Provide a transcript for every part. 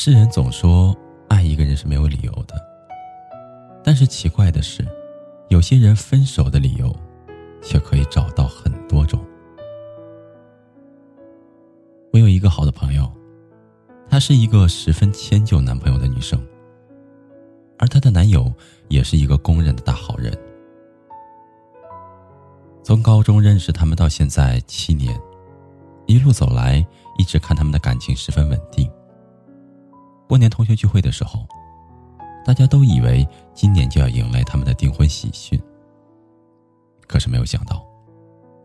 世人总说爱一个人是没有理由的，但是奇怪的是，有些人分手的理由却可以找到很多种。我有一个好的朋友，她是一个十分迁就男朋友的女生，而她的男友也是一个公认的大好人。从高中认识他们到现在七年，一路走来，一直看他们的感情十分稳定。过年同学聚会的时候，大家都以为今年就要迎来他们的订婚喜讯。可是没有想到，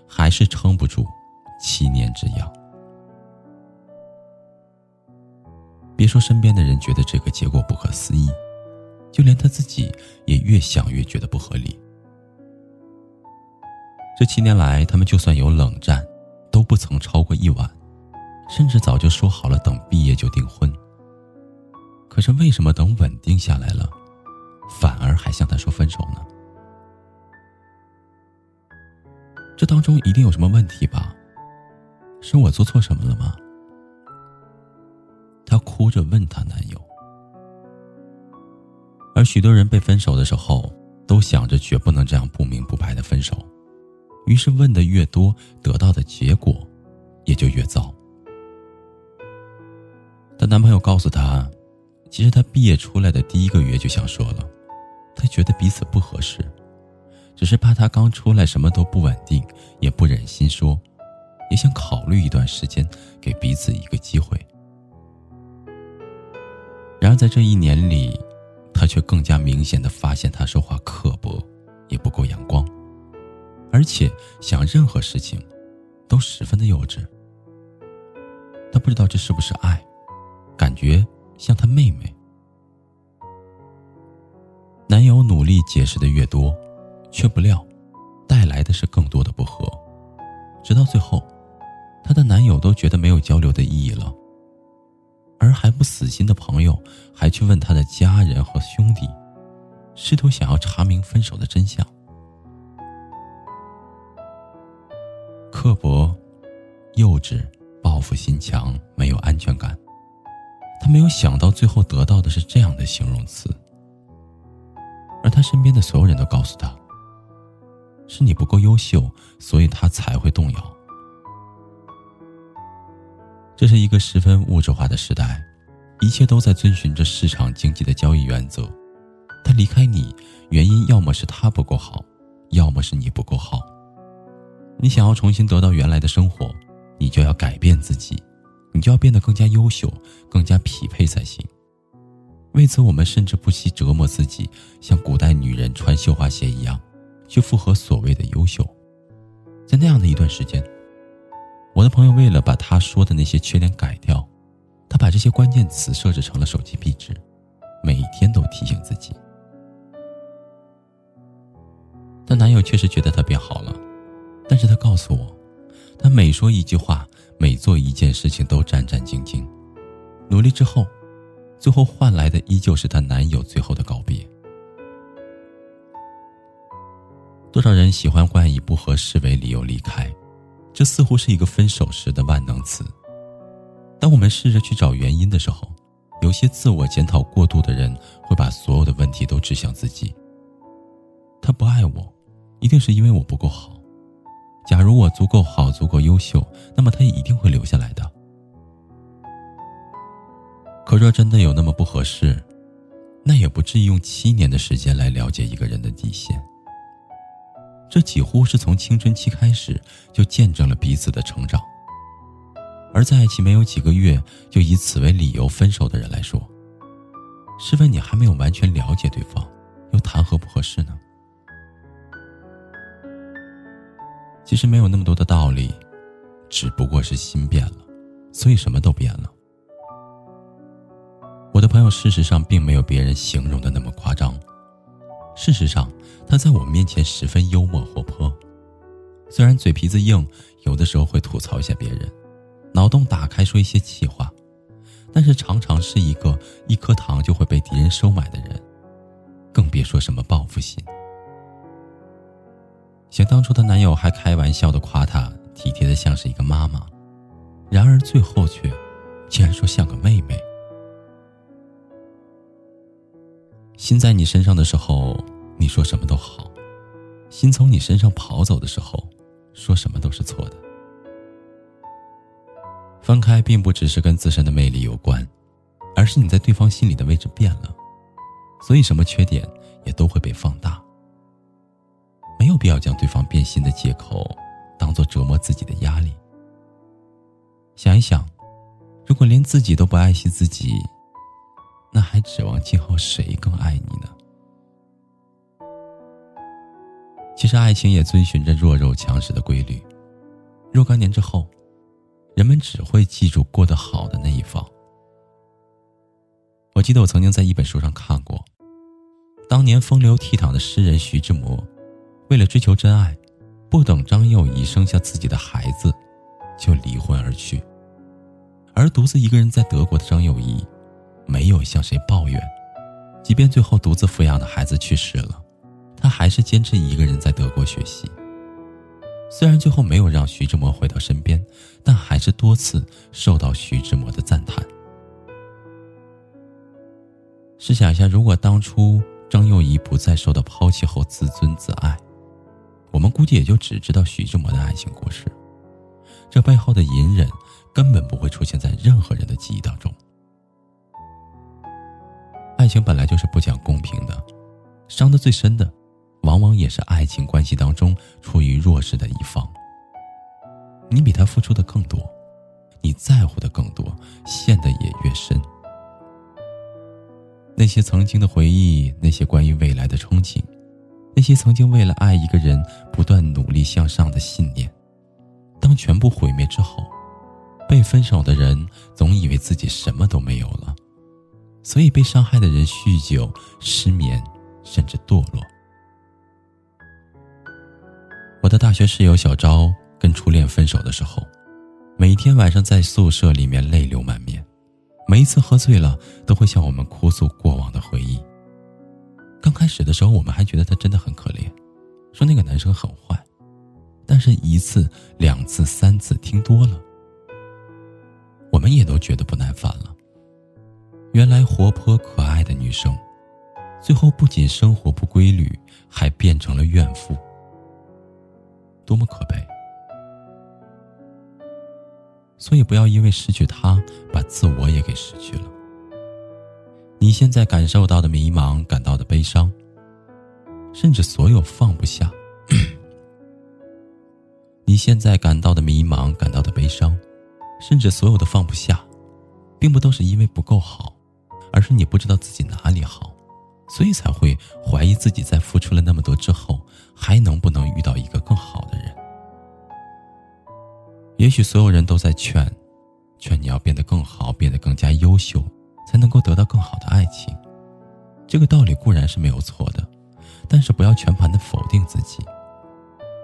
还是撑不住七年之痒。别说身边的人觉得这个结果不可思议，就连他自己也越想越觉得不合理。这七年来，他们就算有冷战，都不曾超过一晚，甚至早就说好了等毕业就订婚。可是为什么等稳定下来了，反而还向他说分手呢？这当中一定有什么问题吧？是我做错什么了吗？她哭着问她男友。而许多人被分手的时候，都想着绝不能这样不明不白的分手，于是问的越多，得到的结果也就越糟。她男朋友告诉她。其实他毕业出来的第一个月就想说了，他觉得彼此不合适，只是怕他刚出来什么都不稳定，也不忍心说，也想考虑一段时间，给彼此一个机会。然而在这一年里，他却更加明显的发现他说话刻薄，也不够阳光，而且想任何事情，都十分的幼稚。他不知道这是不是爱，感觉。像她妹妹，男友努力解释的越多，却不料带来的是更多的不和，直到最后，她的男友都觉得没有交流的意义了，而还不死心的朋友还去问她的家人和兄弟，试图想要查明分手的真相。刻薄、他没有想到，最后得到的是这样的形容词，而他身边的所有人都告诉他：“是你不够优秀，所以他才会动摇。”这是一个十分物质化的时代，一切都在遵循着市场经济的交易原则。他离开你，原因要么是他不够好，要么是你不够好。你想要重新得到原来的生活，你就要改变自己。你就要变得更加优秀，更加匹配才行。为此，我们甚至不惜折磨自己，像古代女人穿绣花鞋一样，去符合所谓的优秀。在那样的一段时间，我的朋友为了把他说的那些缺点改掉，他把这些关键词设置成了手机壁纸，每天都提醒自己。她男友确实觉得她变好了，但是他告诉我，他每说一句话。每做一件事情都战战兢兢，努力之后，最后换来的依旧是她男友最后的告别。多少人喜欢惯以不合适为理由离开，这似乎是一个分手时的万能词。当我们试着去找原因的时候，有些自我检讨过度的人会把所有的问题都指向自己。他不爱我，一定是因为我不够好。假如我足够好、足够优秀，那么他也一定会留下来的。可若真的有那么不合适，那也不至于用七年的时间来了解一个人的底线。这几乎是从青春期开始就见证了彼此的成长。而在一起没有几个月就以此为理由分手的人来说，试问你还没有完全了解对方，又谈何不合适呢？其实没有那么多的道理，只不过是心变了，所以什么都变了。我的朋友事实上并没有别人形容的那么夸张。事实上，他在我面前十分幽默活泼，虽然嘴皮子硬，有的时候会吐槽一下别人，脑洞打开说一些气话，但是常常是一个一颗糖就会被敌人收买的人，更别说什么报复心。想当初的男友还开玩笑的夸她体贴的像是一个妈妈，然而最后却竟然说像个妹妹。心在你身上的时候，你说什么都好；心从你身上跑走的时候，说什么都是错的。分开并不只是跟自身的魅力有关，而是你在对方心里的位置变了，所以什么缺点也都会被放大。没有必要将对方变心的借口当做折磨自己的压力。想一想，如果连自己都不爱惜自己，那还指望今后谁更爱你呢？其实爱情也遵循着弱肉强食的规律，若干年之后，人们只会记住过得好的那一方。我记得我曾经在一本书上看过，当年风流倜傥的诗人徐志摩，为了追求真爱，不等张幼仪生下自己的孩子，就离婚而去，而独自一个人在德国的张幼仪。没有向谁抱怨，即便最后独自抚养的孩子去世了，她还是坚持一个人在德国学习。虽然最后没有让徐志摩回到身边，但还是多次受到徐志摩的赞叹。试想一下，如果当初张幼仪不再受到抛弃后自尊自爱，我们估计也就只知道徐志摩的爱情故事，这背后的隐忍根本不会出现在任何人的记忆当中。爱情本来就是不讲公平的，伤得最深的，往往也是爱情关系当中处于弱势的一方。你比他付出的更多，你在乎的更多，陷得也越深。那些曾经的回忆，那些关于未来的憧憬，那些曾经为了爱一个人不断努力向上的信念，当全部毁灭之后，被分手的人总以为自己什么都没有了。所以，被伤害的人酗酒、失眠，甚至堕落。我的大学室友小昭跟初恋分手的时候，每天晚上在宿舍里面泪流满面，每一次喝醉了都会向我们哭诉过往的回忆。刚开始的时候，我们还觉得他真的很可怜，说那个男生很坏，但是一次、两次、三次听多了，我们也都觉得不耐烦了。原来活泼可爱的女生，最后不仅生活不规律，还变成了怨妇，多么可悲！所以不要因为失去他，把自我也给失去了。你现在感受到的迷茫，感到的悲伤，甚至所有放不下。你现在感到的迷茫，感到的悲伤，甚至所有的放不下，并不都是因为不够好。而是你不知道自己哪里好，所以才会怀疑自己在付出了那么多之后，还能不能遇到一个更好的人。也许所有人都在劝，劝你要变得更好，变得更加优秀，才能够得到更好的爱情。这个道理固然是没有错的，但是不要全盘的否定自己，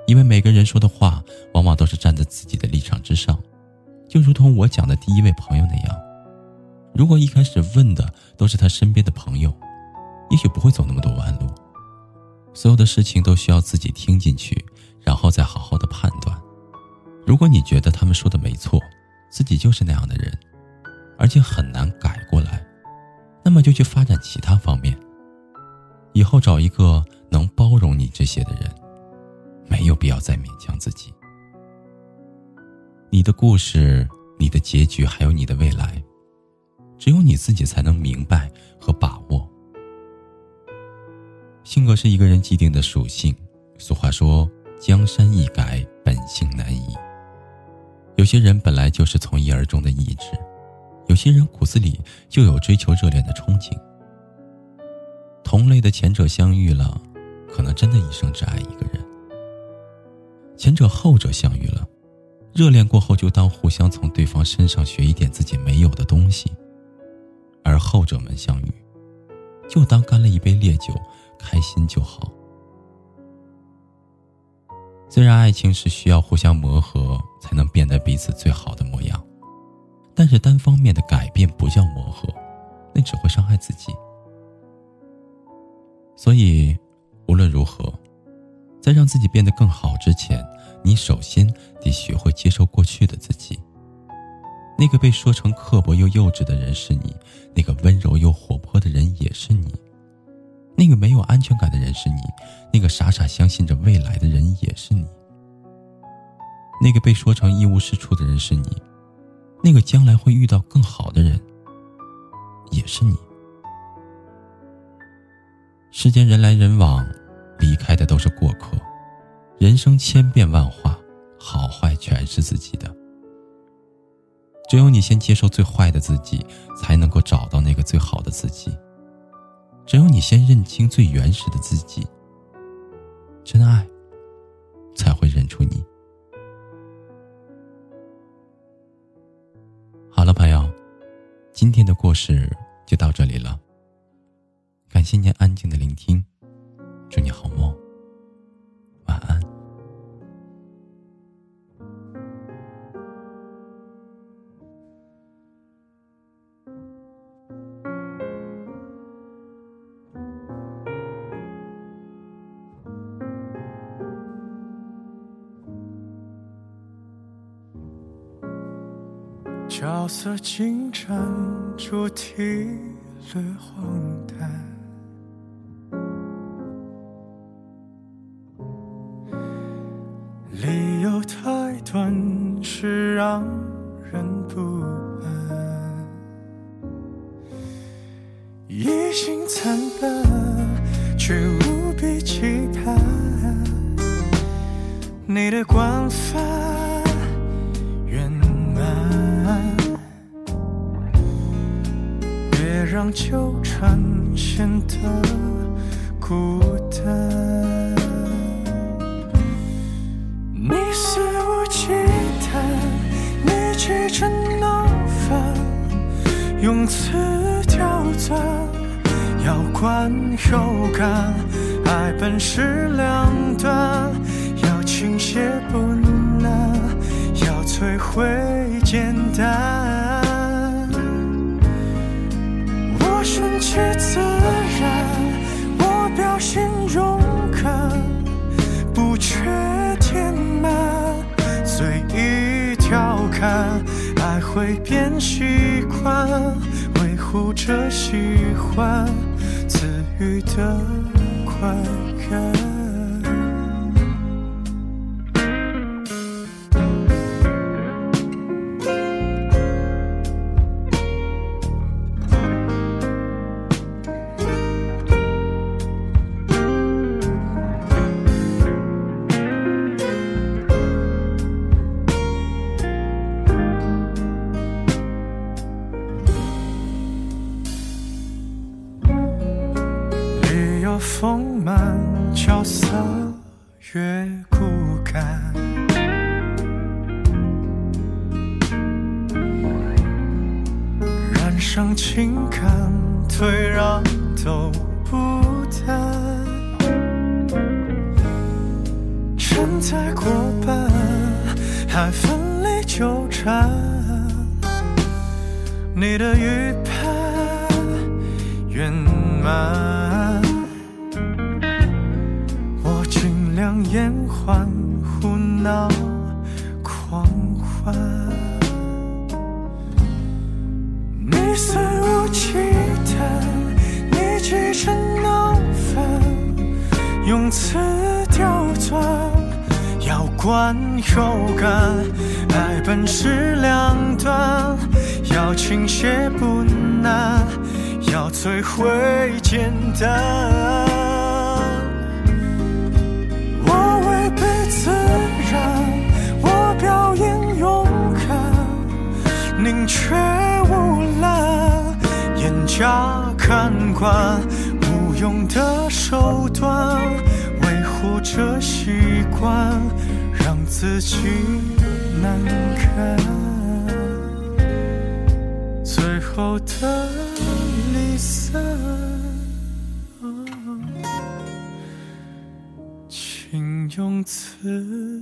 因为每个人说的话，往往都是站在自己的立场之上，就如同我讲的第一位朋友那样。如果一开始问的都是他身边的朋友，也许不会走那么多弯路。所有的事情都需要自己听进去，然后再好好的判断。如果你觉得他们说的没错，自己就是那样的人，而且很难改，那么就去发展其他方面。以后找一个能包容你这些的人，没有必要再勉强自己。你的故事、你的结局，还有你的未来。只有你自己才能明白和把握。性格是一个人既定的属性。俗话说：“江山易改，本性难移。”有些人本来就是从一而终的意志，些人骨子里就有追求热恋的憧憬。同类的前者相遇了，可能真的一生只爱一个人。前者后者相遇了，热恋过后就当互相从对方身上学一点自己没有的东西；而后者们相遇，就当干了一杯烈酒，开心就好。虽然爱情是需要互相磨合才能变得彼此最好的模样，但是单方面的改变不叫磨合，那只会伤害自己。所以，无论如何。在让自己变得更好之前，你首先得学会接受过去的自己。那个被说成刻薄又幼稚的人是你，那个温柔又活泼的人也是你，那个没有安全感的人是你，那个傻傻相信着未来的人也是你，那个被说成一无是处的人是你，那个将来会遇到更好的人也是你。世间人来人往。离开的都是过客，人生千变万化，好坏全是自己的。只有你先接受最坏的自己，才能够找到那个最好的自己。只有你先认清最原始的自己，真爱才会认出你。今天的故事就到这里了。感谢您安静的聆听。祝你好梦，角色进展，主题略荒诞。理由太短是让人不安，一心惨笨，却无比期盼你的光泛让纠缠显得孤单。起成闹翻，用词刁钻，要观后感，爱本是两端，要倾斜不难，要摧毁简单。哭着喜欢，赐予的快让情感，退让都不谈，承载过半，还奋力纠缠，你的预判圆满。我尽量延缓，胡闹，词刁钻，要观后感。爱本是两端，要倾斜不难，要摧毁简单。我违背自然，我表演勇敢宁缺毋滥，严加看管，无用的手段，维护着习惯。让自己难堪。最后的离散，请用词。